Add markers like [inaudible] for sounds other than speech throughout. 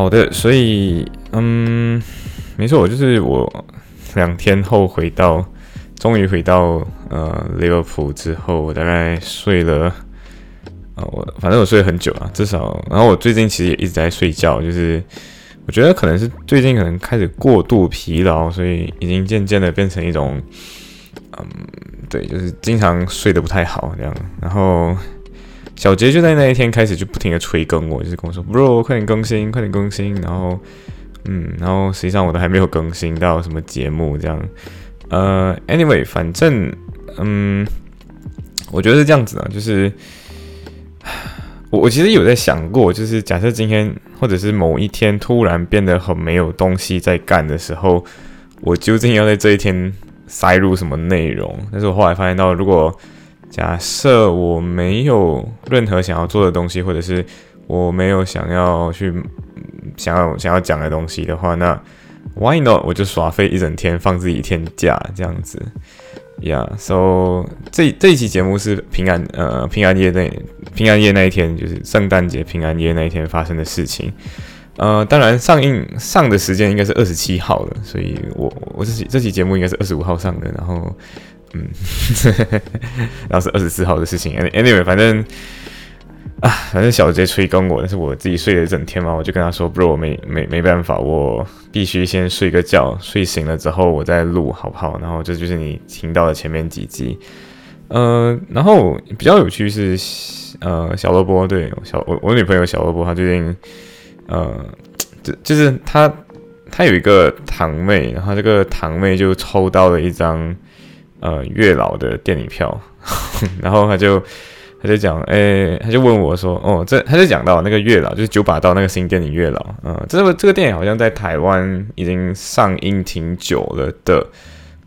好的，所以，嗯，没错，就是我两天后回到，终于回到呃利物浦之后，我大概睡了，呃，我反正我睡了很久啊，至少，然后我最近其实也一直在睡觉，就是我觉得可能是最近可能开始过度疲劳，所以已经渐渐的变成一种，嗯，对，就是经常睡得不太好这样，然后。小杰就在那一天开始就不停的催更我，就是跟我说，bro，快点更新，快点更新。然后，嗯，然后实际上我都还没有更新到什么节目这样。呃，anyway，反正，嗯，我觉得是这样子啊，就是我我其实有在想过，就是假设今天或者是某一天突然变得很没有东西在干的时候，我究竟要在这一天塞入什么内容？但是我后来发现到，如果假设我没有任何想要做的东西，或者是我没有想要去想要想要讲的东西的话，那 Why not？我就耍废一整天，放自己一天假这样子。Yeah，so 这这一期节目是平安呃平安夜那平安夜那一天，就是圣诞节平安夜那一天发生的事情。呃，当然上映上的时间应该是二十七号的，所以我我这期这期节目应该是二十五号上的，然后。嗯，然后是二十四号的事情。Anyway，反正啊，反正小杰催更我，但是我自己睡了一整天嘛，我就跟他说，bro，我没没没办法，我必须先睡个觉，睡醒了之后我再录，好不好？然后这就是你听到的前面几集。呃，然后比较有趣是，呃，小萝卜对小我我女朋友小萝卜，她最近呃，就就是她她有一个堂妹，然后这个堂妹就抽到了一张。呃，月老的电影票，[laughs] 然后他就他就讲，哎，他就问我说，哦，这他就讲到那个月老，就是九把刀那个新电影月老，嗯，这个这个电影好像在台湾已经上映挺久了的，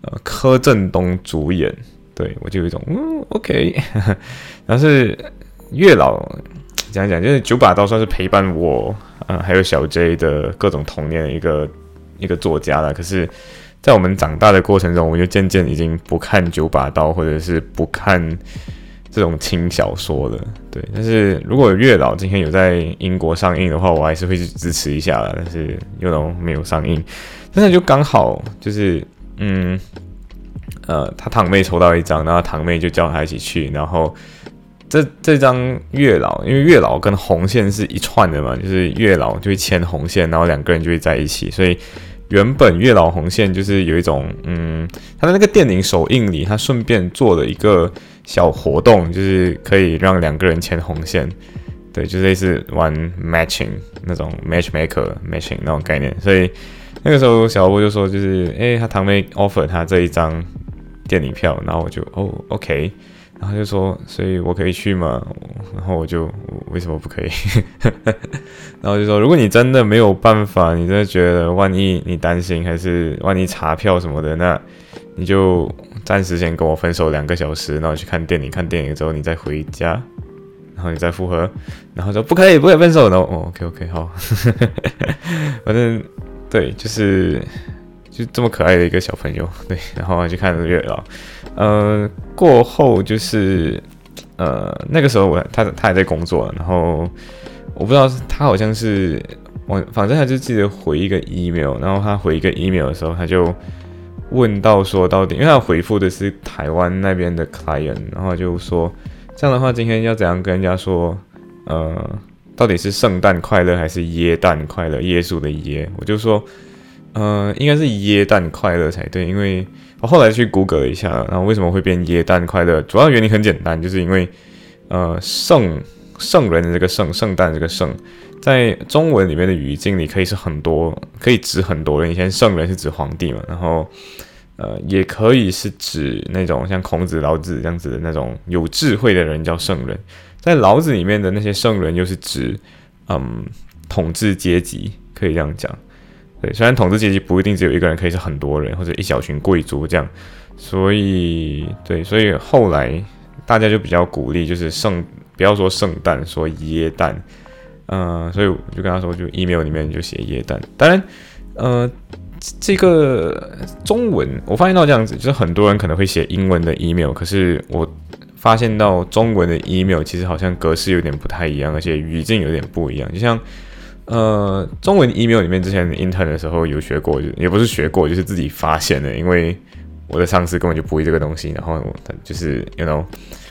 呃，柯震东主演，对我就有一种，嗯，OK，[laughs] 但是月老讲讲，就是九把刀算是陪伴我，嗯，还有小 J 的各种童年的一个一个作家了，可是。在我们长大的过程中，我就渐渐已经不看九把刀，或者是不看这种轻小说了。对，但是如果月老今天有在英国上映的话，我还是会去支持一下的。但是又能没有上映，但是就刚好就是，嗯，呃，他堂妹抽到一张，然后堂妹就叫他一起去，然后这这张月老，因为月老跟红线是一串的嘛，就是月老就会牵红线，然后两个人就会在一起，所以。原本月老红线就是有一种，嗯，他的那个电影首映里，他顺便做了一个小活动，就是可以让两个人牵红线，对，就类似玩 matching 那种 matchmaker matching 那种概念。所以那个时候小波就说，就是诶，他堂妹 offer 他这一张电影票，然后我就哦，OK。然后就说，所以我可以去吗？然后我就为什么不可以？[laughs] 然后就说，如果你真的没有办法，你真的觉得万一你担心，还是万一查票什么的，那你就暂时先跟我分手两个小时，然后去看电影。看电影之后你再回家，然后你再复合。然后说不可以，不可以分手。然后哦，OK OK，好，[laughs] 反正对，就是。就这么可爱的一个小朋友，[laughs] 对，然后就看月老，呃，过后就是，呃，那个时候我他他还在工作，然后我不知道他好像是我，反正他就记得回一个 email，然后他回一个 email 的时候，他就问到说到底，因为他回复的是台湾那边的 client，然后就说这样的话，今天要怎样跟人家说，呃，到底是圣诞快乐还是耶诞快乐？耶稣的耶，我就说。呃，应该是耶诞快乐才对，因为我后来去谷歌了一下，然后为什么会变耶诞快乐？主要原因很简单，就是因为呃圣圣人的这个圣圣诞这个圣，在中文里面的语境里可以是很多，可以指很多人。以前圣人是指皇帝嘛，然后呃也可以是指那种像孔子、老子这样子的那种有智慧的人叫圣人，在老子里面的那些圣人又是指嗯统治阶级，可以这样讲。对，虽然统治阶级不一定只有一个人，可以是很多人或者一小群贵族这样，所以对，所以后来大家就比较鼓励，就是圣不要说圣诞，说耶诞，嗯，所以我就跟他说，就 email 里面就写耶诞。当然，呃，这个中文我发现到这样子，就是很多人可能会写英文的 email，可是我发现到中文的 email 其实好像格式有点不太一样，而且语境有点不一样，就像。呃，中文 email 里面之前 intern 的时候有学过，就也不是学过，就是自己发现的。因为我的上司根本就不会这个东西，然后他就是，you know，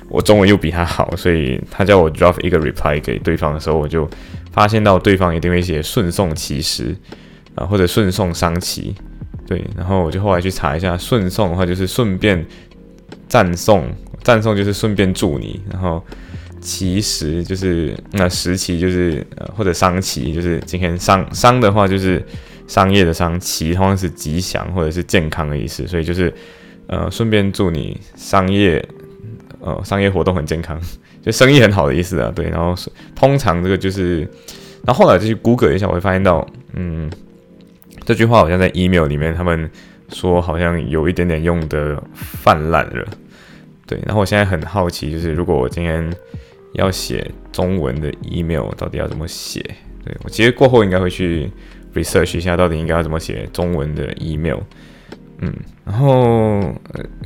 我中文又比他好，所以他叫我 drop 一个 reply 给对方的时候，我就发现到对方一定会写顺送其实啊，或者顺送商旗，对，然后我就后来去查一下，顺送的话就是顺便赞送，赞送就是顺便祝你，然后。其实就是那时期就是呃或者商期就是今天商商的话就是商业的商期通常是吉祥或者是健康的意思，所以就是呃顺便祝你商业呃商业活动很健康，就生意很好的意思啊。对，然后通常这个就是，然后后来就去 Google 一下，我会发现到嗯这句话好像在 email 里面他们说好像有一点点用的泛滥了。对，然后我现在很好奇，就是如果我今天。要写中文的 email 到底要怎么写？对我其实过后应该会去 research 一下，到底应该要怎么写中文的 email。嗯，然后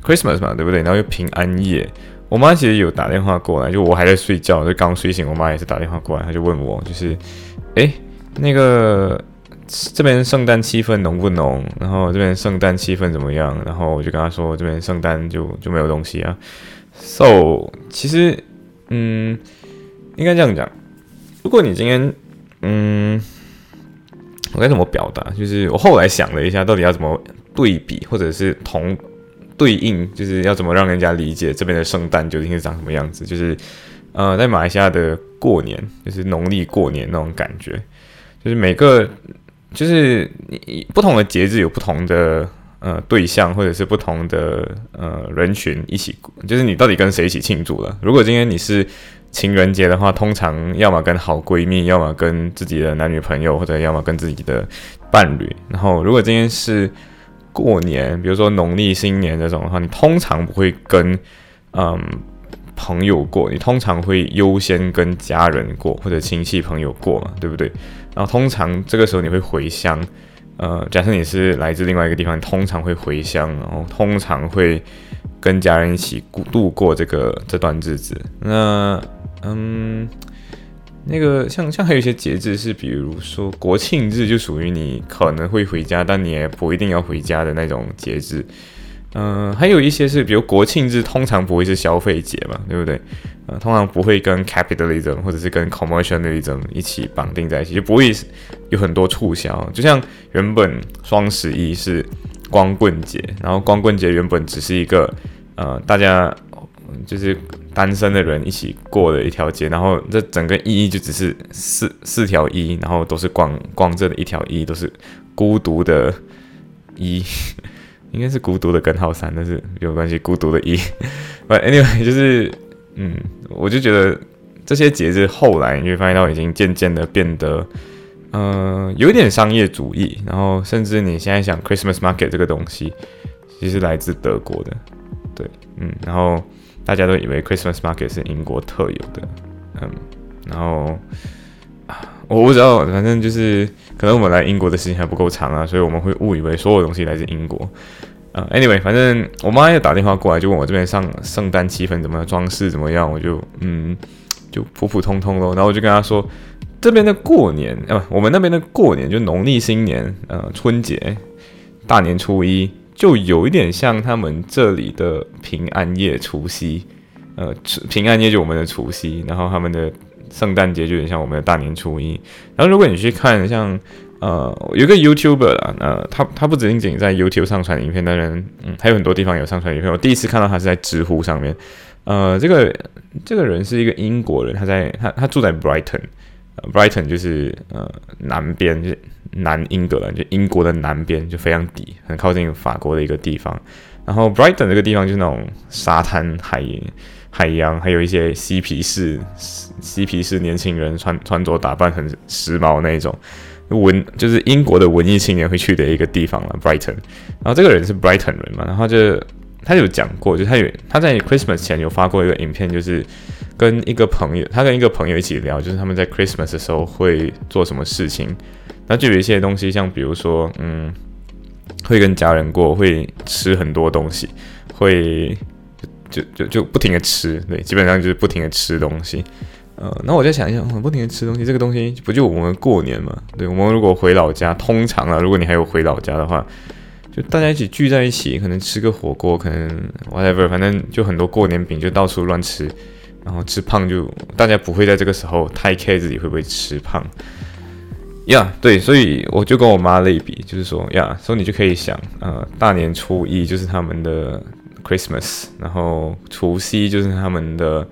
Christmas 嘛，对不对？然后又平安夜，我妈其实有打电话过来，就我还在睡觉，就刚睡醒，我妈也是打电话过来，她就问我，就是，哎，那个这边圣诞气氛浓不浓？然后这边圣诞气氛怎么样？然后我就跟她说，这边圣诞就就没有东西啊。So 其实。嗯，应该这样讲。如果你今天，嗯，我该怎么表达？就是我后来想了一下，到底要怎么对比，或者是同对应，就是要怎么让人家理解这边的圣诞究竟是长什么样子？就是呃，在马来西亚的过年，就是农历过年那种感觉，就是每个就是你不同的节日有不同的。呃，对象或者是不同的呃人群一起，就是你到底跟谁一起庆祝了？如果今天你是情人节的话，通常要么跟好闺蜜，要么跟自己的男女朋友，或者要么跟自己的伴侣。然后，如果今天是过年，比如说农历新年这种的话，你通常不会跟嗯朋友过，你通常会优先跟家人过或者亲戚朋友过嘛，对不对？然后通常这个时候你会回乡。呃，假设你是来自另外一个地方，通常会回乡，然后通常会跟家人一起度度过这个这段日子。那，嗯，那个像像还有一些节日是，比如说国庆日，就属于你可能会回家，但你也不一定要回家的那种节日。嗯，还有一些是，比如国庆日，通常不会是消费节嘛，对不对？呃，通常不会跟 capitalism 或者是跟 commercialism 一起绑定在一起，就不会有很多促销。就像原本双十一是光棍节，然后光棍节原本只是一个呃大家就是单身的人一起过的一条街，然后这整个意义就只是四四条一，然后都是光光着的一条一，都是孤独的一。[laughs] 应该是孤独的根号三，但是有关系，孤独的一。[laughs] But anyway，就是，嗯，我就觉得这些节日后来你会发现到已经渐渐的变得，呃，有点商业主义。然后甚至你现在想 Christmas market 这个东西，其实来自德国的，对，嗯，然后大家都以为 Christmas market 是英国特有的，嗯，然后我不知道，反正就是。可能我们来英国的时间还不够长啊，所以我们会误以为所有东西来自英国。啊，anyway，反正我妈又打电话过来，就问我这边上圣诞气氛怎么样，装饰怎么样，我就嗯，就普普通通咯。然后我就跟她说，这边的过年啊，我们那边的过年就农历新年，呃，春节、大年初一，就有一点像他们这里的平安夜、除夕，呃，平安夜就我们的除夕，然后他们的。圣诞节就有点像我们的大年初一，然后如果你去看像呃有个 YouTuber 啦，呃他他不仅仅在 YouTube 上传影片，当然嗯还有很多地方有上传影片。我第一次看到他是在知乎上面，呃这个这个人是一个英国人，他在他他住在 Brighton，Brighton 就是呃南边就是南英格兰，就英国的南边就非常底，很靠近法国的一个地方。然后 Brighton 这个地方就是那种沙滩海。海洋还有一些嬉皮士，嬉皮士年轻人穿穿着打扮很时髦那一种，文就是英国的文艺青年会去的一个地方了，Brighton。然后这个人是 Brighton 人嘛，然后就他有讲过，就他有他在 Christmas 前有发过一个影片，就是跟一个朋友，他跟一个朋友一起聊，就是他们在 Christmas 的时候会做什么事情。那就有一些东西，像比如说，嗯，会跟家人过，会吃很多东西，会就就就不停的吃，对，基本上就是不停的吃东西。呃，那我再想一想，不停的吃东西，这个东西不就我们过年嘛？对，我们如果回老家，通常啊，如果你还有回老家的话，就大家一起聚在一起，可能吃个火锅，可能 whatever，反正就很多过年饼就到处乱吃，然后吃胖就大家不会在这个时候太 care 自己会不会吃胖。呀，对，所以我就跟我妈类比，就是说呀，所以你就可以想，呃，大年初一就是他们的 Christmas，然后除夕就是他们的。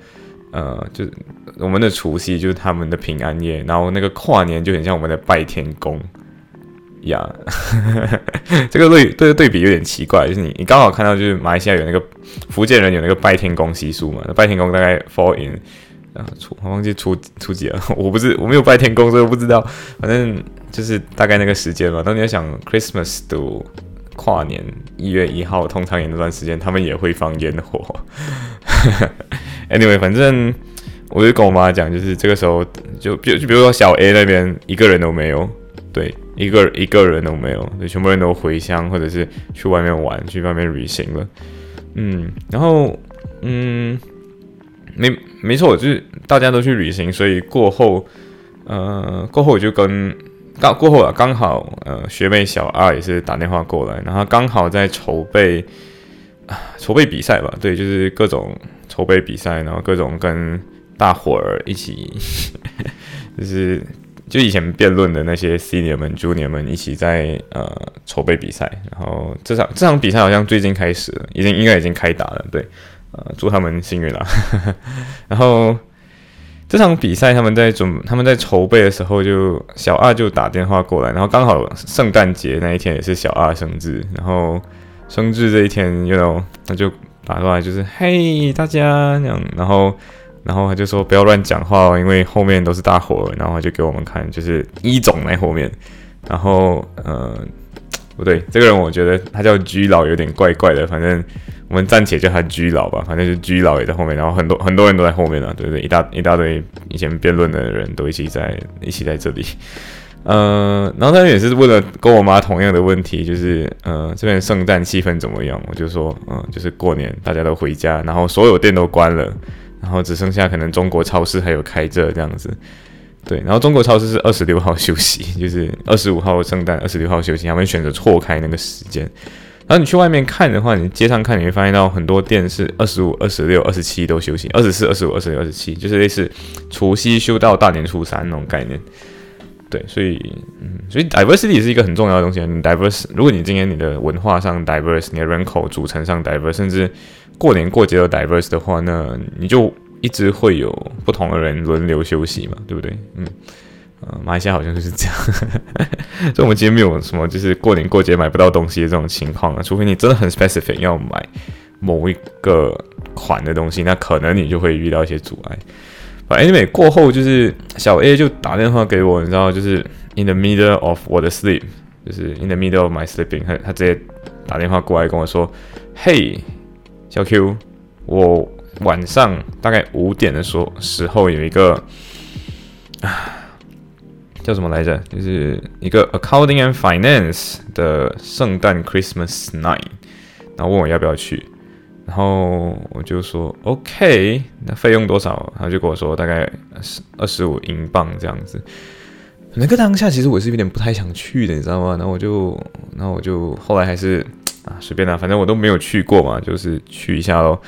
呃，就是我们的除夕就是他们的平安夜，然后那个跨年就很像我们的拜天公呀。[laughs] 这个对对对比有点奇怪，就是你你刚好看到就是马来西亚有那个福建人有那个拜天公习俗嘛？拜天公大概 fall in 啊初我忘记初初几了，[laughs] 我不是我没有拜天公，所以我不知道。反正就是大概那个时间嘛。当你要想 Christmas 都跨年一月一号，通常也那段时间他们也会放烟火。Anyway，反正我就跟我妈讲，就是这个时候就比就比如说小 A 那边一个人都没有，对，一个一个人都没有，对，全部人都回乡或者是去外面玩，去外面旅行了。嗯，然后嗯，没没错，就是大家都去旅行，所以过后呃过后我就跟刚过后啊刚好呃学妹小二也是打电话过来，然后刚好在筹备啊筹备比赛吧，对，就是各种。筹备比赛，然后各种跟大伙儿一起，[laughs] 就是就以前辩论的那些 senior 们、junior 们一起在呃筹备比赛。然后这场这场比赛好像最近开始了，已经应该已经开打了。对，呃，祝他们幸运啦。[laughs] 然后这场比赛他们在准他们在筹备的时候，就小二就打电话过来，然后刚好圣诞节那一天也是小二生日，然后生日这一天，you know，那就。打过来就是嘿大家那样，然后然后他就说不要乱讲话哦，因为后面都是大伙，然后他就给我们看，就是一种在后面，然后呃不对，这个人我觉得他叫居老有点怪怪的，反正我们暂且叫他居老吧，反正就居老也在后面，然后很多很多人都在后面呢，对不对？一大一大堆以前辩论的人都一起在一起在这里。呃，然后他也是问了跟我妈同样的问题，就是呃，这边圣诞气氛怎么样？我就说，嗯，就是过年大家都回家，然后所有店都关了，然后只剩下可能中国超市还有开着这样子。对，然后中国超市是二十六号休息，[laughs] 就是二十五号圣诞，二十六号休息，他们选择错开那个时间。然后你去外面看的话，你街上看你会发现到很多店是二十五、二十六、二十七都休息，二十四、二十五、二十六、二十七，就是类似除夕休到大年初三那种概念。对，所以，嗯，所以 diversity 是一个很重要的东西。你 diverse，如果你今天你的文化上 diverse，你的人口组成上 diverse，甚至过年过节都 diverse 的话，那你就一直会有不同的人轮流休息嘛，对不对？嗯，呃，马来西亚好像就是这样。[laughs] 所以我们今天没有什么就是过年过节买不到东西的这种情况啊，除非你真的很 specific 要买某一个款的东西，那可能你就会遇到一些阻碍。Anyway，过后就是小 A 就打电话给我，你知道，就是 in the middle of 我的 sleep，就是 in the middle of my sleeping，他他直接打电话过来跟我说嘿小 Q，我晚上大概五点的时候时候有一个啊叫什么来着？就是一个 accounting and finance 的圣诞 Christmas night，然后问我要不要去。”然后我就说 OK，那费用多少？他就跟我说大概十二十五英镑这样子。那个当下其实我是有点不太想去的，你知道吗？然后我就，然后我就后来还是啊随便啦，反正我都没有去过嘛，就是去一下咯。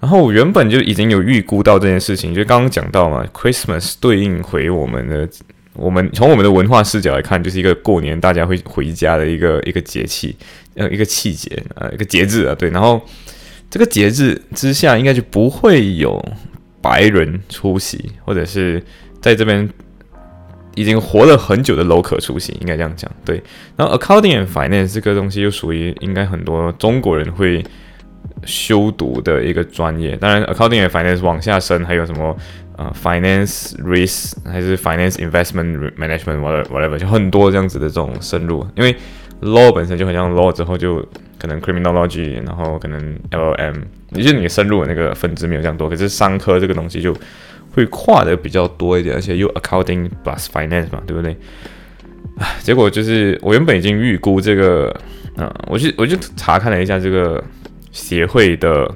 然后我原本就已经有预估到这件事情，就刚刚讲到嘛，Christmas 对应回我们的，我们从我们的文化视角来看，就是一个过年大家会回家的一个一个节气，呃，一个气节，呃，一个节日啊，对，然后。这个节日之下，应该就不会有白人出席，或者是在这边已经活了很久的 local 出席，应该这样讲。对，然后 accounting and finance 这个东西又属于应该很多中国人会修读的一个专业。当然，accounting and finance 往下深，还有什么呃 finance risk 还是 finance investment management whatever，就很多这样子的这种深入。因为 law 本身就很像 law 之后就可能 criminology，然后可能 L M，也就是你深入的那个分支没有这样多。可是商科这个东西就会跨的比较多一点，而且又 accounting plus finance 嘛，对不对？唉，结果就是我原本已经预估这个，嗯，我就我就查看了一下这个协会的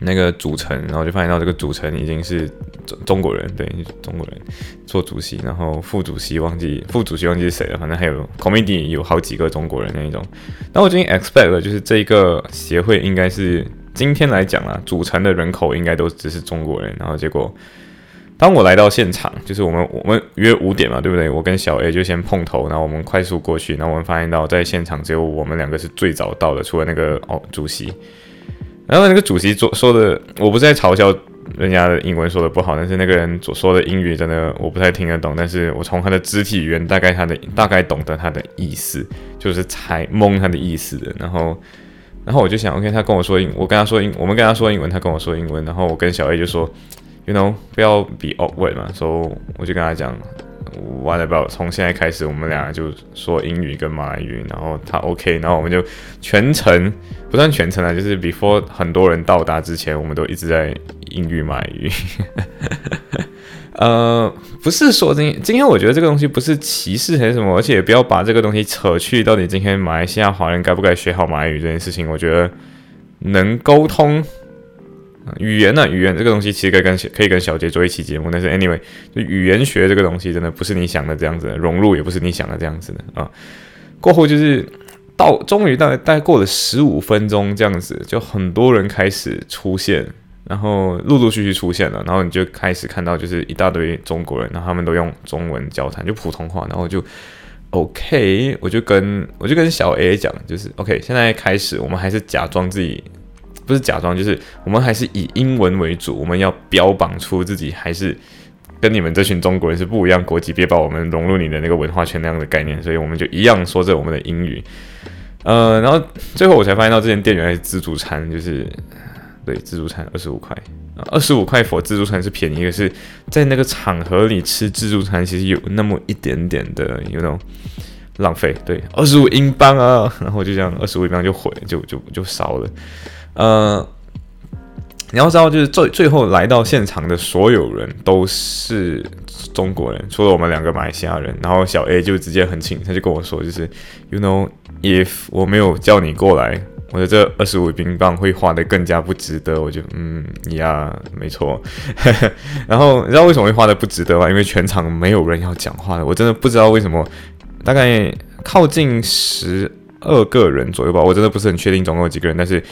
那个组成，然后就发现到这个组成已经是中中国人，对，中国人做主席，然后副主席忘记副主席忘记是谁了，反正还有 committee 有好几个中国人那一种。那我最近 expect 了，就是这个协会应该是今天来讲啊，组成的人口应该都只是中国人，然后结果。当我来到现场，就是我们我们约五点嘛，对不对？我跟小 A 就先碰头，然后我们快速过去，然后我们发现到在现场只有我们两个是最早到的，除了那个哦主席。然后那个主席说说的，我不是在嘲笑人家的英文说的不好，但是那个人所说的英语真的我不太听得懂，但是我从他的肢体语言大概他的 [laughs] 大概懂得他的意思，就是猜蒙他的意思的。然后然后我就想，OK，他跟我说英，我跟他说英，我们跟他说英文，他跟我说英文，然后我跟小 A 就说。You know，不要比 awkward 嘛，所以我就跟他讲，What about 从现在开始，我们俩就说英语跟马来语，然后他 OK，然后我们就全程不算全程啊，就是 before 很多人到达之前，我们都一直在英语马来语。呃，不是说今今天我觉得这个东西不是歧视还是什么，而且也不要把这个东西扯去到底今天马来西亚华人该不该学好马来语这件事情，我觉得能沟通。语言呢？语言这个东西其实可以跟可以跟小杰做一期节目，但是 anyway，就语言学这个东西真的不是你想的这样子，融入也不是你想的这样子的啊。过后就是到终于大概大概过了十五分钟这样子，就很多人开始出现，然后陆陆续续出现了，然后你就开始看到就是一大堆中国人，然后他们都用中文交谈，就普通话，然后就 OK，我就跟我就跟小 A 讲，就是 OK，现在开始我们还是假装自己。不是假装，就是我们还是以英文为主。我们要标榜出自己还是跟你们这群中国人是不一样国籍，别把我们融入你的那个文化圈那样的概念。所以我们就一样说着我们的英语。呃，然后最后我才发现到这间店原来是自助餐，就是对自助餐二十五块，二十五块佛自助餐是便宜，可是在那个场合里吃自助餐其实有那么一点点的有那种浪费。对，二十五英镑啊，然后就这样二十五英镑就毁，就就就烧了。呃，你要知道，就是最最后来到现场的所有人都是中国人，除了我们两个马来西亚人。然后小 A 就直接很轻，他就跟我说，就是 You know, if 我没有叫你过来，我的这二十五英镑会花的更加不值得。我就嗯呀，没错。[laughs] 然后你知道为什么会花的不值得吗？因为全场没有人要讲话的，我真的不知道为什么。大概靠近十二个人左右吧，我真的不是很确定总共有几个人，但是。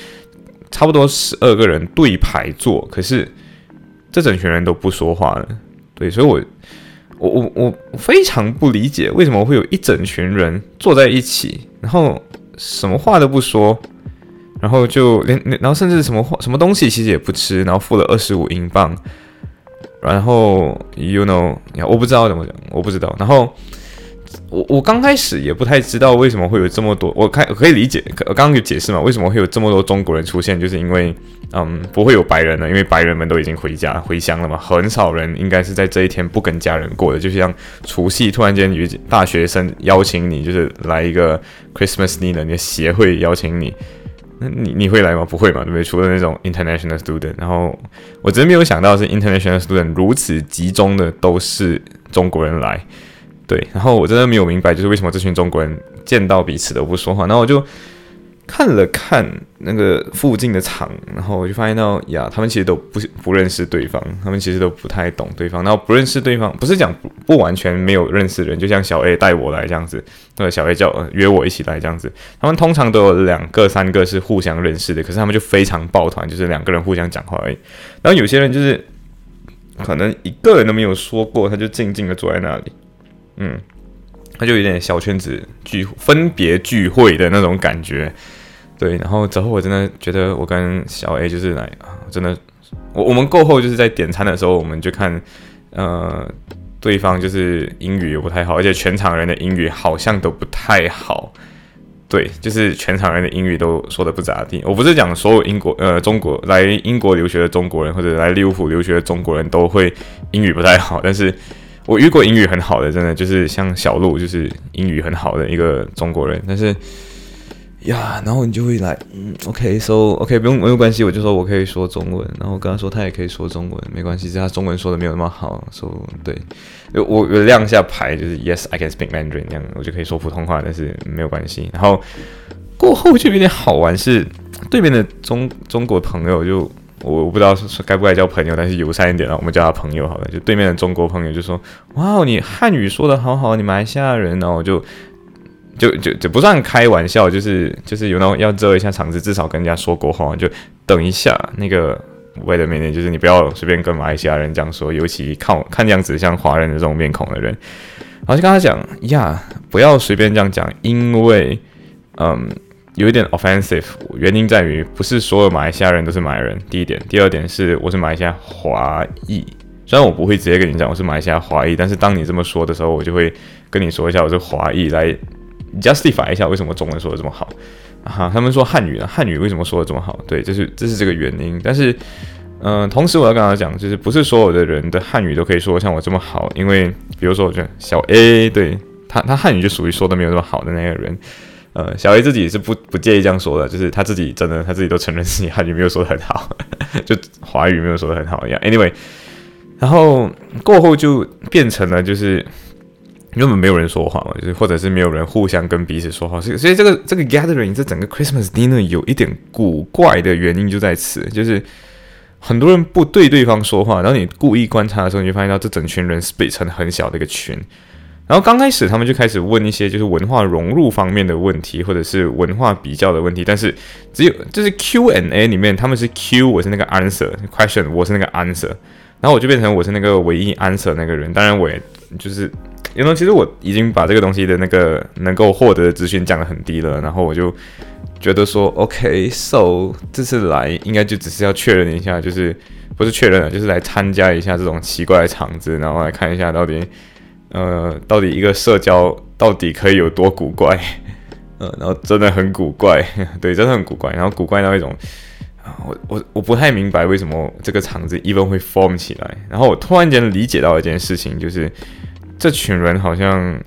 差不多十二个人对排坐，可是这整群人都不说话了。对，所以我我我我非常不理解为什么会有一整群人坐在一起，然后什么话都不说，然后就连然后甚至什么话什么东西其实也不吃，然后付了二十五英镑，然后 you know，我不知道怎么讲，我不知道，然后。我我刚开始也不太知道为什么会有这么多，我开可以理解，刚刚有解释嘛？为什么会有这么多中国人出现？就是因为，嗯，不会有白人了，因为白人们都已经回家回乡了嘛，很少人应该是在这一天不跟家人过的。就像除夕突然间有大学生邀请你，就是来一个 Christmas dinner，你的协会邀请你，那你你会来吗？不会嘛，对不对？除了那种 international student，然后我真没有想到是 international student 如此集中的都是中国人来。对，然后我真的没有明白，就是为什么这群中国人见到彼此都不说话。然后我就看了看那个附近的场，然后我就发现到呀，他们其实都不不认识对方，他们其实都不太懂对方。然后不认识对方，不是讲不完全没有认识人，就像小 A 带我来这样子，那个小 A 叫约我一起来这样子。他们通常都有两个、三个是互相认识的，可是他们就非常抱团，就是两个人互相讲话而已。然后有些人就是可能一个人都没有说过，他就静静的坐在那里。嗯，他就有点小圈子聚分别聚会的那种感觉，对。然后之后我真的觉得我跟小 A 就是来啊，真的，我我们过后就是在点餐的时候，我们就看呃对方就是英语也不太好，而且全场人的英语好像都不太好。对，就是全场人的英语都说的不咋地。我不是讲所有英国呃中国来英国留学的中国人或者来利物浦留学的中国人都会英语不太好，但是我遇过英语很好的，真的就是像小鹿，就是英语很好的一个中国人，但是。呀，然后你就会来，嗯，OK，so OK，不用没有关系，我就说我可以说中文，然后我跟他说他也可以说中文，没关系，只是他中文说的没有那么好，说对，我我亮一下牌，就是 Yes，I can speak Mandarin，这样我就可以说普通话，但是没有关系。然后过后就有点好玩，是对面的中中国朋友，就我我不知道是该不该叫朋友，但是友善一点啊，我们叫他朋友好了。就对面的中国朋友就说，哇，你汉语说的好好，你马来西亚人，然后我就。就就就不算开玩笑，就是就是有那种要遮一下场子，至少跟人家说过话，就等一下那个为了面面，就是你不要随便跟马来西亚人这样说，尤其看看样子像华人的这种面孔的人，然后就跟他讲呀，不要随便这样讲，因为嗯有一点 offensive，原因在于不是所有马来西亚人都是马来人，第一点，第二点是我是马来西亚华裔，虽然我不会直接跟你讲我是马来西亚华裔，但是当你这么说的时候，我就会跟你说一下我是华裔来。justify 一下为什么中文说的这么好啊？他们说汉语呢？汉语为什么说的这么好？对，这是这是这个原因。但是，嗯，同时我要跟他讲，就是不是所有的人的汉语都可以说像我这么好。因为比如说，我觉得小 A 对他，他汉语就属于说的没有那么好的那个人。呃，小 A 自己是不不介意这样说的，就是他自己真的他自己都承认自己汉语没有说的很好，[laughs] 就华语没有说的很好一样。Anyway，然后过后就变成了就是。根本没有人说话嘛，就是或者是没有人互相跟彼此说话，所以所以这个这个 gathering 这整个 Christmas dinner 有一点古怪的原因就在此，就是很多人不对对方说话，然后你故意观察的时候，你就发现到这整群人是被成很小的一个群，然后刚开始他们就开始问一些就是文化融入方面的问题，或者是文化比较的问题，但是只有就是 Q&A 里面他们是 Q，我是那个 answer question，我是那个 answer，然后我就变成我是那个唯一 answer 那个人，当然我也就是。因为其实我已经把这个东西的那个能够获得的资讯降得很低了，然后我就觉得说，OK，so 这次来应该就只是要确认一下，就是不是确认了，就是来参加一下这种奇怪的场子，然后来看一下到底，呃，到底一个社交到底可以有多古怪，[laughs] 呃，然后真的很古怪，[laughs] 对，真的很古怪，然后古怪到一种，我我我不太明白为什么这个场子 even 会 form 起来，然后我突然间理解到一件事情，就是。这群人好像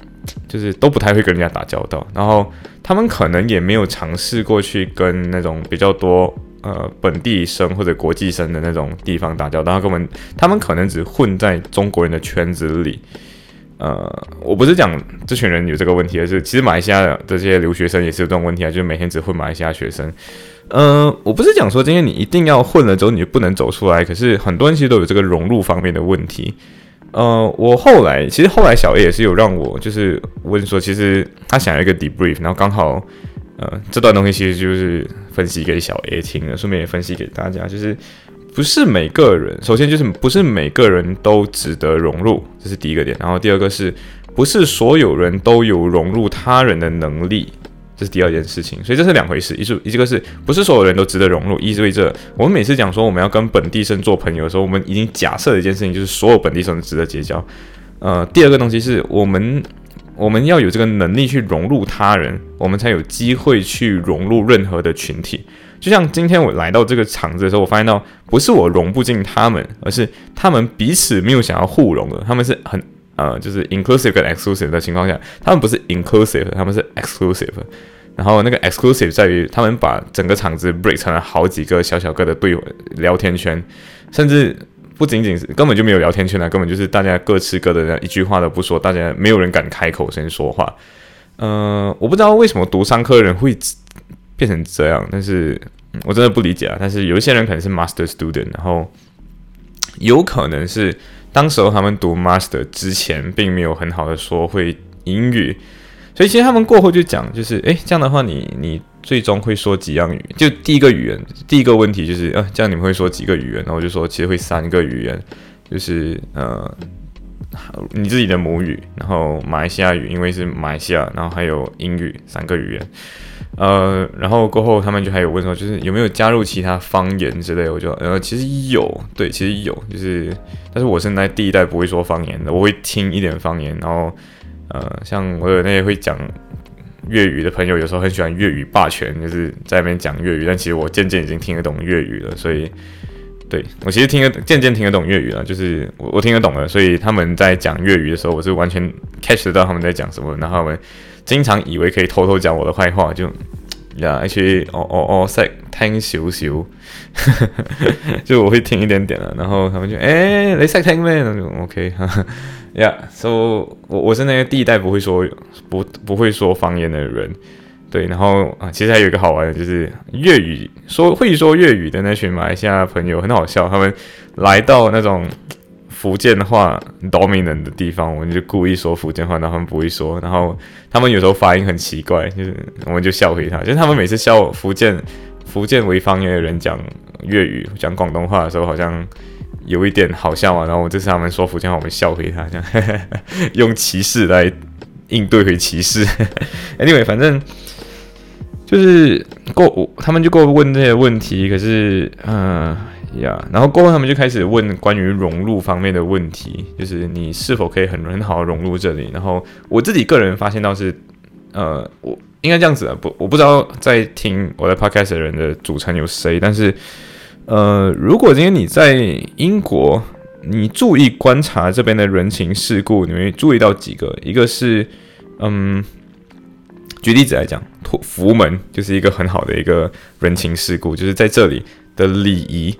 就是都不太会跟人家打交道，然后他们可能也没有尝试过去跟那种比较多呃本地生或者国际生的那种地方打交道，根本他们可能只混在中国人的圈子里。呃，我不是讲这群人有这个问题，而是其实马来西亚的这些留学生也是有这种问题啊，就是每天只混马来西亚学生。呃，我不是讲说今天你一定要混了之后你就不能走出来，可是很多人其实都有这个融入方面的问题。呃，我后来其实后来小 A 也是有让我就是问说，其实他想要一个 debrief，然后刚好呃这段东西其实就是分析给小 A 听的，顺便也分析给大家，就是不是每个人，首先就是不是每个人都值得融入，这是第一个点，然后第二个是不是所有人都有融入他人的能力。这是第二件事情，所以这是两回事。一是，一个是不是所有人都值得融入？意味着我们每次讲说我们要跟本地生做朋友的时候，我们已经假设的一件事情就是所有本地生都值得结交。呃，第二个东西是我们我们要有这个能力去融入他人，我们才有机会去融入任何的群体。就像今天我来到这个场子的时候，我发现到不是我融不进他们，而是他们彼此没有想要互融的，他们是很呃就是 inclusive 跟 exclusive 的情况下，他们不是 inclusive，他们是 exclusive。然后那个 exclusive 在于他们把整个场子 break 成了好几个小小个的对聊天圈，甚至不仅仅是根本就没有聊天圈了，根本就是大家各吃各的，一句话都不说，大家没有人敢开口先说话。呃，我不知道为什么读商科的人会变成这样，但是我真的不理解啊。但是有一些人可能是 master student，然后有可能是当时候他们读 master 之前并没有很好的说会英语。所以其实他们过后就讲，就是诶，这样的话，你你最终会说几样语？就第一个语言，第一个问题就是，呃，这样你们会说几个语言？然后我就说，其实会三个语言，就是呃，你自己的母语，然后马来西亚语，因为是马来西亚，然后还有英语，三个语言。呃，然后过后他们就还有问说，就是有没有加入其他方言之类？我就呃，其实有，对，其实有，就是，但是我现在第一代不会说方言的，我会听一点方言，然后。呃，像我有那些会讲粤语的朋友有时候很喜欢粤语霸权，就是在那边讲粤语，但其实我渐渐已经听得懂粤语了，所以对我其实听得渐渐听得懂粤语了，就是我我听得懂了，所以他们在讲粤语的时候，我是完全 catch 得到他们在讲什么，然后他们经常以为可以偷偷讲我的坏话，就呀，而且哦哦哦，在听少少，[laughs] 就我会听一点点了，然后他们就哎，你识听咩？那种 OK。[laughs] 呀，so，我我是那个第一代不会说不不会说方言的人，对，然后啊，其实还有一个好玩的，就是粤语说会说粤语的那群马来西亚朋友很好笑，他们来到那种福建话 dominant 的地方，我们就故意说福建话，然后他们不会说，然后他们有时候发音很奇怪，就是我们就笑回他，就是他们每次笑福建福建为方言的人讲粤语讲广东话的时候，好像。有一点好笑嘛，然后我这次他们说福建话，我们笑回他，这样 [laughs] 用歧视来应对回歧视。[laughs] Anyway，反正就是过，他们就过问这些问题，可是嗯呀，然后过后他们就开始问关于融入方面的问题，就是你是否可以很很好的融入这里。然后我自己个人发现到是，呃，我应该这样子啊，不，我不知道在听我的 Podcast 的人的组成有谁，但是。呃，如果今天你在英国，你注意观察这边的人情世故，你会注意到几个？一个是，嗯，举例子来讲，福门就是一个很好的一个人情世故，就是在这里的礼仪，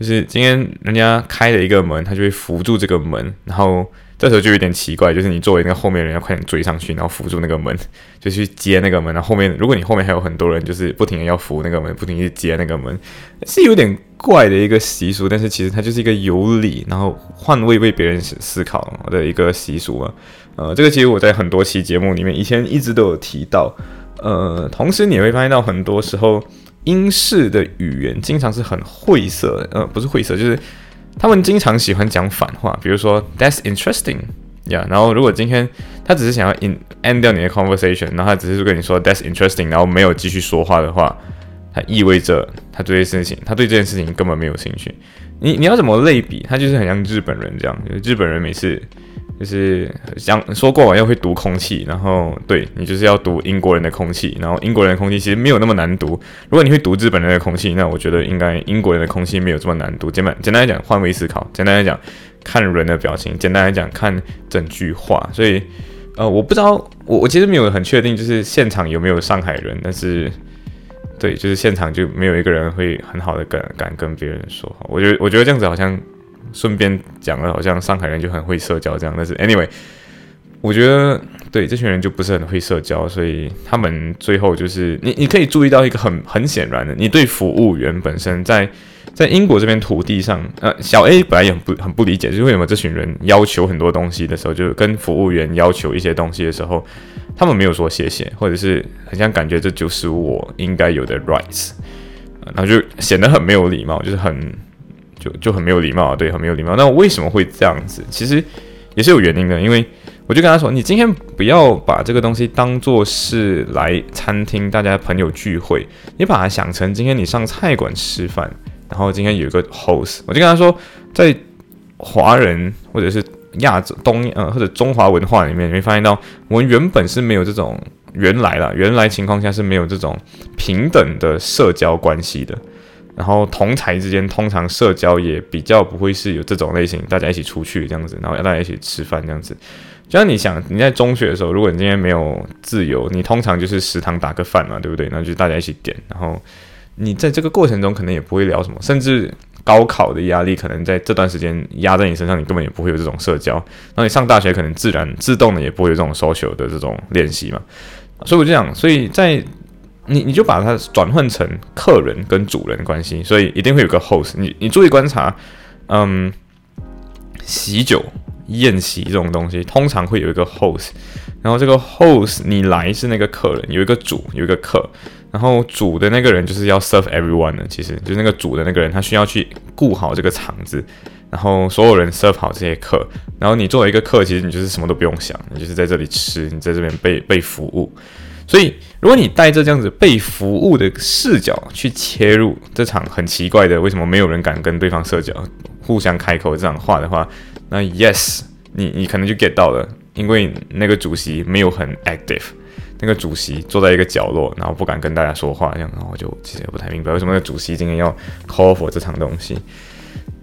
就是今天人家开了一个门，他就会扶住这个门，然后。这时候就有点奇怪，就是你作为那个后面人要快点追上去，然后扶住那个门，[laughs] 就去接那个门。然后后面，如果你后面还有很多人，就是不停的要扶那个门，不停去接那个门，是有点怪的一个习俗。但是其实它就是一个有理，然后换位为别人思考的一个习俗啊。呃，这个其实我在很多期节目里面以前一直都有提到。呃，同时你会发现到很多时候英式的语言经常是很晦涩，呃，不是晦涩，就是。他们经常喜欢讲反话，比如说 "That's interesting"，呀，然后如果今天他只是想要 end 掉你的 conversation，然后他只是跟你说 "That's interesting"，然后没有继续说话的话，它意味着他对这件事情，他对这件事情根本没有兴趣。你你要怎么类比？他就是很像日本人这样，日本人每次。就是讲说过完要会读空气，然后对你就是要读英国人的空气，然后英国人的空气其实没有那么难读。如果你会读日本人的空气，那我觉得应该英国人的空气没有这么难读。简单简单来讲，换位思考；简单来讲，看人的表情；简单来讲，看整句话。所以，呃，我不知道，我我其实没有很确定，就是现场有没有上海人，但是对，就是现场就没有一个人会很好的敢敢跟别人说话。我觉得我觉得这样子好像。顺便讲了，好像上海人就很会社交这样，但是 anyway，我觉得对这群人就不是很会社交，所以他们最后就是你你可以注意到一个很很显然的，你对服务员本身在在英国这边土地上，呃，小 A 本来也很不很不理解，就是为什么这群人要求很多东西的时候，就跟服务员要求一些东西的时候，他们没有说谢谢，或者是很像感觉这就是我应该有的 rights，然后就显得很没有礼貌，就是很。就就很没有礼貌，对，很没有礼貌。那我为什么会这样子？其实也是有原因的，因为我就跟他说：“你今天不要把这个东西当做是来餐厅大家朋友聚会，你把它想成今天你上菜馆吃饭，然后今天有一个 host。”我就跟他说，在华人或者是亚洲东呃或者中华文化里面，你会发现到我们原本是没有这种原来啦，原来情况下是没有这种平等的社交关系的。然后同才之间通常社交也比较不会是有这种类型，大家一起出去这样子，然后要大家一起吃饭这样子。就像你想你在中学的时候，如果你今天没有自由，你通常就是食堂打个饭嘛，对不对？那就大家一起点。然后你在这个过程中可能也不会聊什么，甚至高考的压力可能在这段时间压在你身上，你根本也不会有这种社交。然后你上大学可能自然自动的也不会有这种 social 的这种练习嘛。所以我就讲，所以在你你就把它转换成客人跟主人关系，所以一定会有个 host。你你注意观察，嗯，喜酒宴席这种东西，通常会有一个 host。然后这个 host 你来是那个客人，有一个主，有一个客。然后主的那个人就是要 serve everyone 的，其实就是那个主的那个人，他需要去顾好这个场子，然后所有人 serve 好这些客。然后你作为一个客，其实你就是什么都不用想，你就是在这里吃，你在这边被被服务。所以，如果你带着这样子被服务的视角去切入这场很奇怪的，为什么没有人敢跟对方社交、互相开口这场话的话，那 yes，你你可能就 get 到了，因为那个主席没有很 active，那个主席坐在一个角落，然后不敢跟大家说话，这样，然后我就其实也不太明白为什么那个主席今天要 call for 这场东西。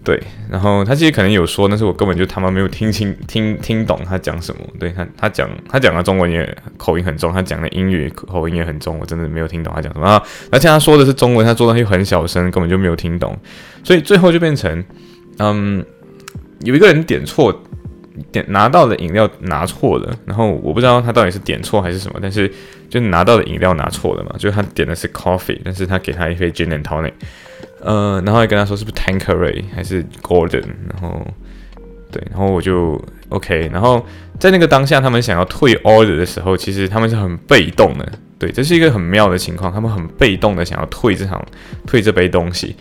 对，然后他其实可能有说，但是我根本就他妈没有听清、听听懂他讲什么。对他，他讲他讲的中文也口音很重，他讲的英语口音也很重，我真的没有听懂他讲什么啊。而且他说的是中文，他说的又很小声，根本就没有听懂。所以最后就变成，嗯，有一个人点错，点拿到的饮料拿错了，然后我不知道他到底是点错还是什么，但是就拿到的饮料拿错了嘛，就是他点的是 coffee，但是他给他一杯 gin and tonic。呃，然后还跟他说是不是 Tankeray 还是 Gordon，然后对，然后我就 OK，然后在那个当下，他们想要退 order 的时候，其实他们是很被动的，对，这是一个很妙的情况，他们很被动的想要退这场退这杯东西，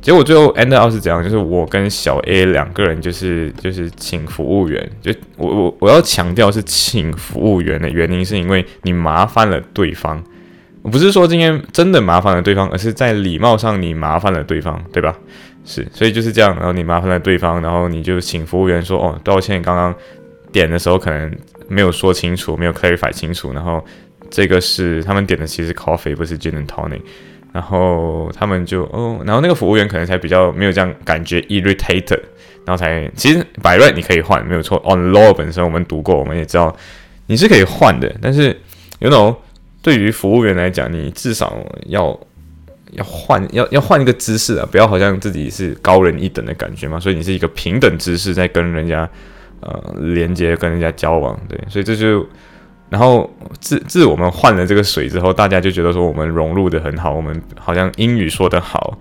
结果最后 end up 是怎样？就是我跟小 A 两个人就是就是请服务员，就我我我要强调是请服务员的原因，是因为你麻烦了对方。不是说今天真的麻烦了对方，而是在礼貌上你麻烦了对方，对吧？是，所以就是这样。然后你麻烦了对方，然后你就请服务员说：“哦，抱歉，刚刚点的时候可能没有说清楚，没有 clarify 清楚。然后这个是他们点的，其实 coffee 不是 gin and tonic。然后他们就哦，然后那个服务员可能才比较没有这样感觉 irritated，然后才其实 by right 你可以换，没有错。On law 本身我们读过，我们也知道你是可以换的，但是 you know。对于服务员来讲，你至少要要换要要换一个姿势啊，不要好像自己是高人一等的感觉嘛。所以你是一个平等姿势在跟人家呃连接，跟人家交往，对。所以这就然后自自我们换了这个水之后，大家就觉得说我们融入的很好，我们好像英语说得好，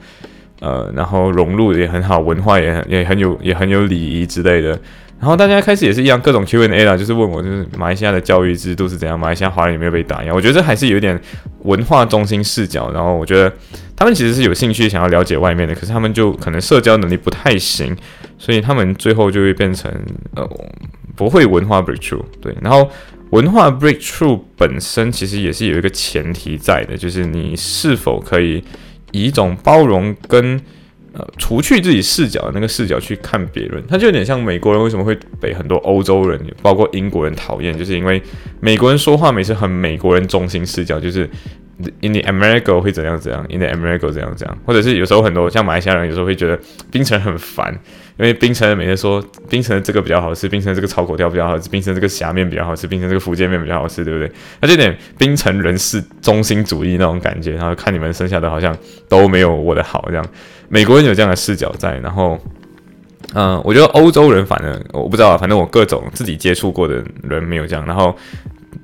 呃，然后融入也很好，文化也很也很有也很有礼仪之类的。然后大家开始也是一样，各种 Q&A 啦，就是问我，就是马来西亚的教育制度是怎样，马来西亚华人有没有被打压？我觉得这还是有点文化中心视角。然后我觉得他们其实是有兴趣想要了解外面的，可是他们就可能社交能力不太行，所以他们最后就会变成呃不会文化 breakthrough。对，然后文化 [laughs] breakthrough 本身其实也是有一个前提在的，就是你是否可以以一种包容跟。呃，除去自己视角的那个视角去看别人，他就有点像美国人为什么会被很多欧洲人，包括英国人讨厌，就是因为美国人说话每次很美国人中心视角，就是 in the America 会怎样怎样，in the America 怎样怎样，或者是有时候很多像马来西亚人有时候会觉得冰城很烦。因为冰城每天说冰城这个比较好吃，冰城这个炒粿条比较好吃，冰城这个虾面比较好吃，冰城这个福建面比较好吃，对不对？他就有点冰城人士中心主义那种感觉，然后看你们剩下的好像都没有我的好这样。美国人有这样的视角在，然后，嗯，我觉得欧洲人反正我不知道，反正我各种自己接触过的人没有这样。然后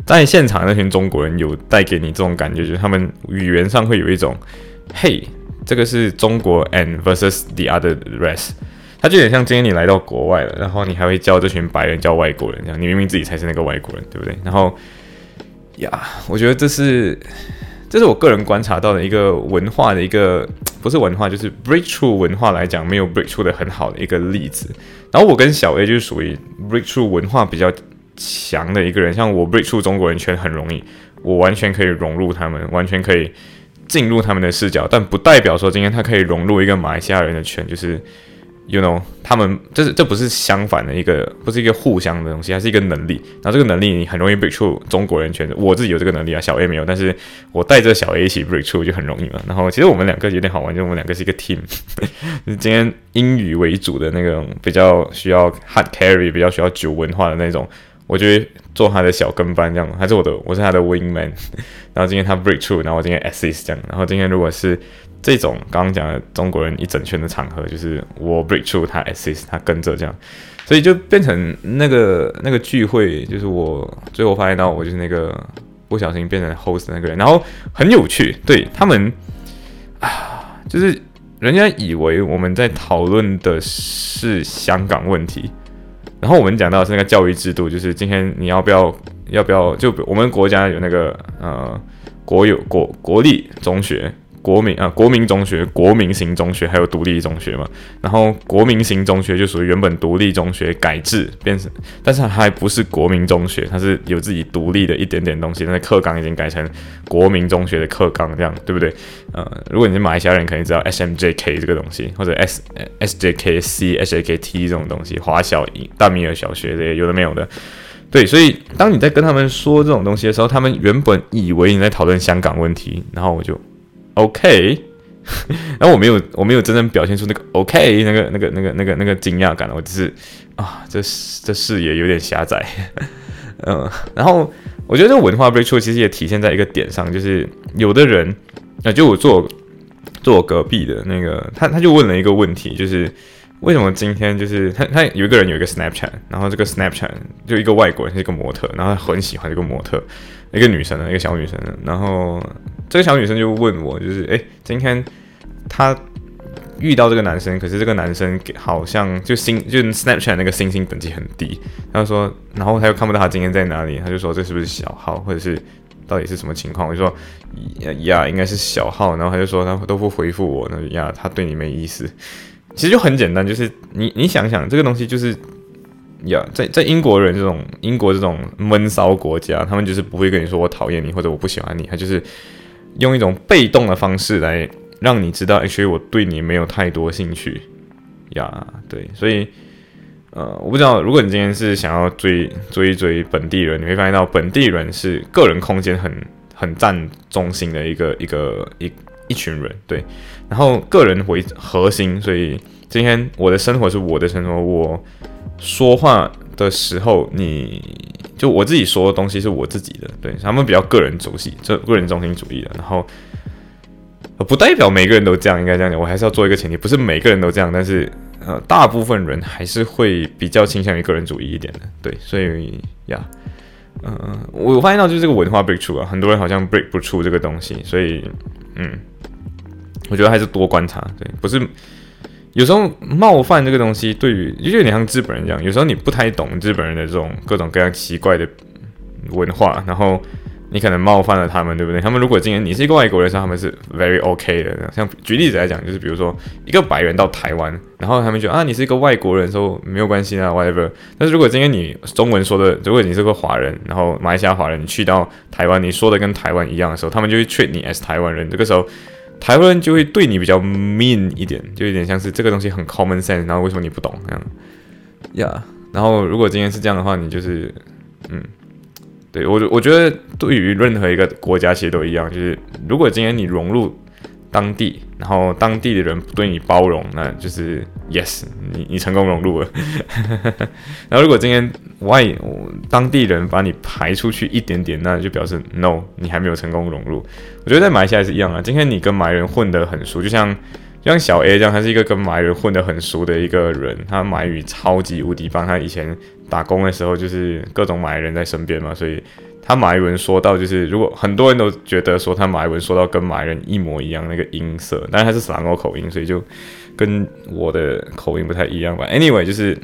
在现场那群中国人有带给你这种感觉，就是他们语言上会有一种，嘿，这个是中国 and versus the other rest。他就有点像今天你来到国外了，然后你还会教这群白人叫外国人这样，你明明自己才是那个外国人，对不对？然后呀，我觉得这是这是我个人观察到的一个文化的一个 [tsk] 不是文化，就是 breakthrough 文化来讲没有 breakthrough 的很好的一个例子。然后我跟小 A 就是属于 breakthrough 文化比较强的一个人，像我 breakthrough 中国人圈很容易，我完全可以融入他们，完全可以进入他们的视角，但不代表说今天他可以融入一个马来西亚人的圈，就是。You know，他们这是这不是相反的一个，不是一个互相的东西，它是一个能力。然后这个能力你很容易 break through 中国人圈子，我自己有这个能力啊，小 A 没有，但是我带着小 A 一起 break through 就很容易嘛。然后其实我们两个有点好玩，就我们两个是一个 team。[laughs] 今天英语为主的那种比较需要 hard carry，比较需要酒文化的那种，我觉得做他的小跟班这样，还是我的，我是他的 wing man。然后今天他 break through，然后我今天 assist 这样。然后今天如果是这种刚刚讲的中国人一整圈的场合，就是我 break through，他 assist，他跟着这样，所以就变成那个那个聚会，就是我最后发现到我就是那个不小心变成 host 那个人，然后很有趣，对他们啊，就是人家以为我们在讨论的是香港问题，然后我们讲到是那个教育制度，就是今天你要不要要不要就我们国家有那个呃国有国国立中学。国民啊，国民中学、国民型中学还有独立中学嘛。然后国民型中学就属于原本独立中学改制变成，但是还不是国民中学，它是有自己独立的一点点东西。那课纲已经改成国民中学的课纲，这样对不对？呃，如果你是马来西亚人，肯定知道 S M J K 这个东西，或者 S S J K C S J K T 这种东西，华小、大米尔小学这些有的没有的。对，所以当你在跟他们说这种东西的时候，他们原本以为你在讨论香港问题，然后我就 OK，[laughs] 然后我没有我没有真正表现出那个 OK 那个那个那个那个那个惊讶感，我只是啊，这这视野有点狭窄，[laughs] 嗯，然后我觉得这个文化 breakthrough 其实也体现在一个点上，就是有的人啊，就我坐坐我隔壁的那个他他就问了一个问题，就是。为什么今天就是他？他有一个人有一个 Snapchat，然后这个 Snapchat 就一个外国人是一个模特，然后很喜欢这个模特，一个女生的一个小女生，然后这个小女生就问我，就是诶，今天她遇到这个男生，可是这个男生好像就星就 Snapchat 那个星星等级很低，他说，然后他又看不到他今天在哪里，他就说这是不是小号，或者是到底是什么情况？我就说呀，应该是小号，然后他就说他都不回复我，那呀，他对你没意思。其实就很简单，就是你你想想这个东西，就是呀，在在英国人这种英国这种闷骚国家，他们就是不会跟你说我讨厌你或者我不喜欢你，他就是用一种被动的方式来让你知道，哎，所以我对你没有太多兴趣呀。对，所以呃，我不知道，如果你今天是想要追追一追本地人，你会发现到本地人是个人空间很很占中心的一个一个一。一群人对，然后个人为核心，所以今天我的生活是我的生活。我说话的时候，你就我自己说的东西是我自己的，对他们比较个人主义，这个人中心主义的。然后不代表每个人都这样，应该这样讲。我还是要做一个前提，不是每个人都这样，但是呃，大部分人还是会比较倾向于个人主义一点的，对。所以呀，嗯，我发现到就是这个文化 break through 啊，很多人好像 break 不出这个东西，所以嗯。我觉得还是多观察，对，不是有时候冒犯这个东西，对于就有点像日本人这样，有时候你不太懂日本人的这种各种各样奇怪的文化，然后你可能冒犯了他们，对不对？他们如果今天你是一个外国人，时候他们是 very OK 的。像举例子来讲，就是比如说一个白人到台湾，然后他们觉得啊，你是一个外国人，说没有关系啊，whatever。但是如果今天你中文说的，如果你是个华人，然后马来西亚华人，你去到台湾，你说的跟台湾一样的时候，他们就会 treat 你 as 台湾人，这个时候。台湾人就会对你比较 mean 一点，就有点像是这个东西很 common sense，然后为什么你不懂这样？呀，然后如果今天是这样的话，你就是，嗯，对我我觉得对于任何一个国家其实都一样，就是如果今天你融入。当地，然后当地的人不对你包容，那就是 yes，你你成功融入了。[laughs] 然后如果今天外当地人把你排出去一点点，那就表示 no，你还没有成功融入。我觉得在马来西亚是一样啊。今天你跟马来人混得很熟，就像就像小 A 这样，他是一个跟马来人混得很熟的一个人，他马语超级无敌棒。他以前打工的时候就是各种马来人在身边嘛，所以。他马来文说到，就是如果很多人都觉得说他马来文说到跟马来人一模一样那个音色，但是他是斯兰口口音，所以就跟我的口音不太一样吧。Anyway，就是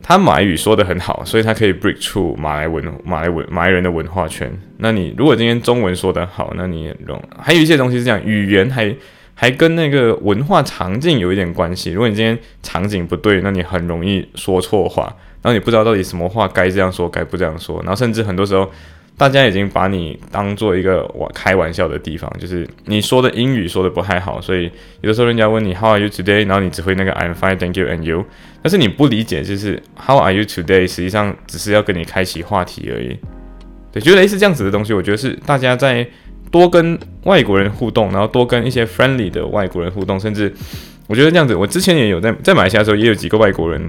他马来语说的很好，所以他可以 break through 马来文、马来文、马来人的文化圈。那你如果今天中文说的好，那你容还有一些东西是这样，语言还还跟那个文化场景有一点关系。如果你今天场景不对，那你很容易说错话。然后你不知道到底什么话该这样说，该不这样说。然后甚至很多时候，大家已经把你当做一个玩开玩笑的地方，就是你说的英语说的不太好，所以有的时候人家问你 How are you today？然后你只会那个 I'm fine, thank you, and you。但是你不理解，就是 How are you today？实际上只是要跟你开启话题而已。对，就类似这样子的东西，我觉得是大家在多跟外国人互动，然后多跟一些 friendly 的外国人互动，甚至我觉得这样子，我之前也有在在马来西亚的时候，也有几个外国人。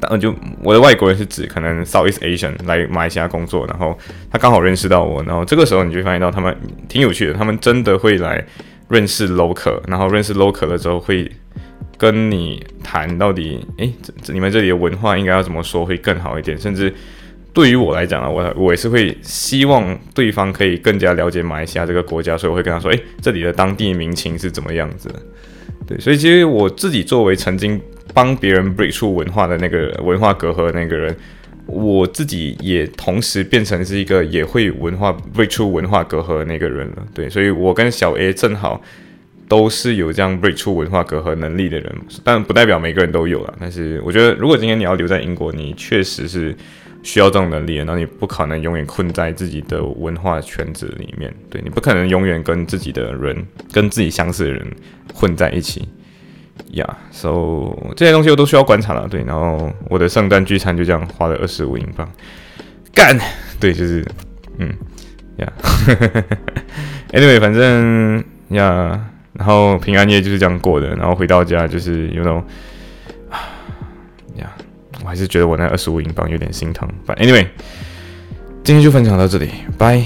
然就我的外国人是指可能 Southeast Asian 来马来西亚工作，然后他刚好认识到我，然后这个时候你就会发现到他们挺有趣的，他们真的会来认识 local，然后认识 local 了之后会跟你谈到底，诶，这你们这里的文化应该要怎么说会更好一点，甚至对于我来讲啊，我我也是会希望对方可以更加了解马来西亚这个国家，所以我会跟他说，诶，这里的当地民情是怎么样子，对，所以其实我自己作为曾经。帮别人 break 出文化的那个文化隔阂的那个人，我自己也同时变成是一个也会文化 break 出文化隔阂的那个人了。对，所以我跟小 A 正好都是有这样 break 出文化隔阂能力的人，但不代表每个人都有了。但是我觉得，如果今天你要留在英国，你确实是需要这种能力，然后你不可能永远困在自己的文化圈子里面。对你不可能永远跟自己的人、跟自己相似的人混在一起。呀，so 这些东西我都需要观察了，对。然后我的圣诞聚餐就这样花了二十五英镑，干，对，就是，嗯，[laughs] 呀，anyway，反正呀，然后平安夜就是这样过的，然后回到家就是有那种，呀，我还是觉得我那二十五英镑有点心疼。反正 anyway，今天就分享到这里，拜。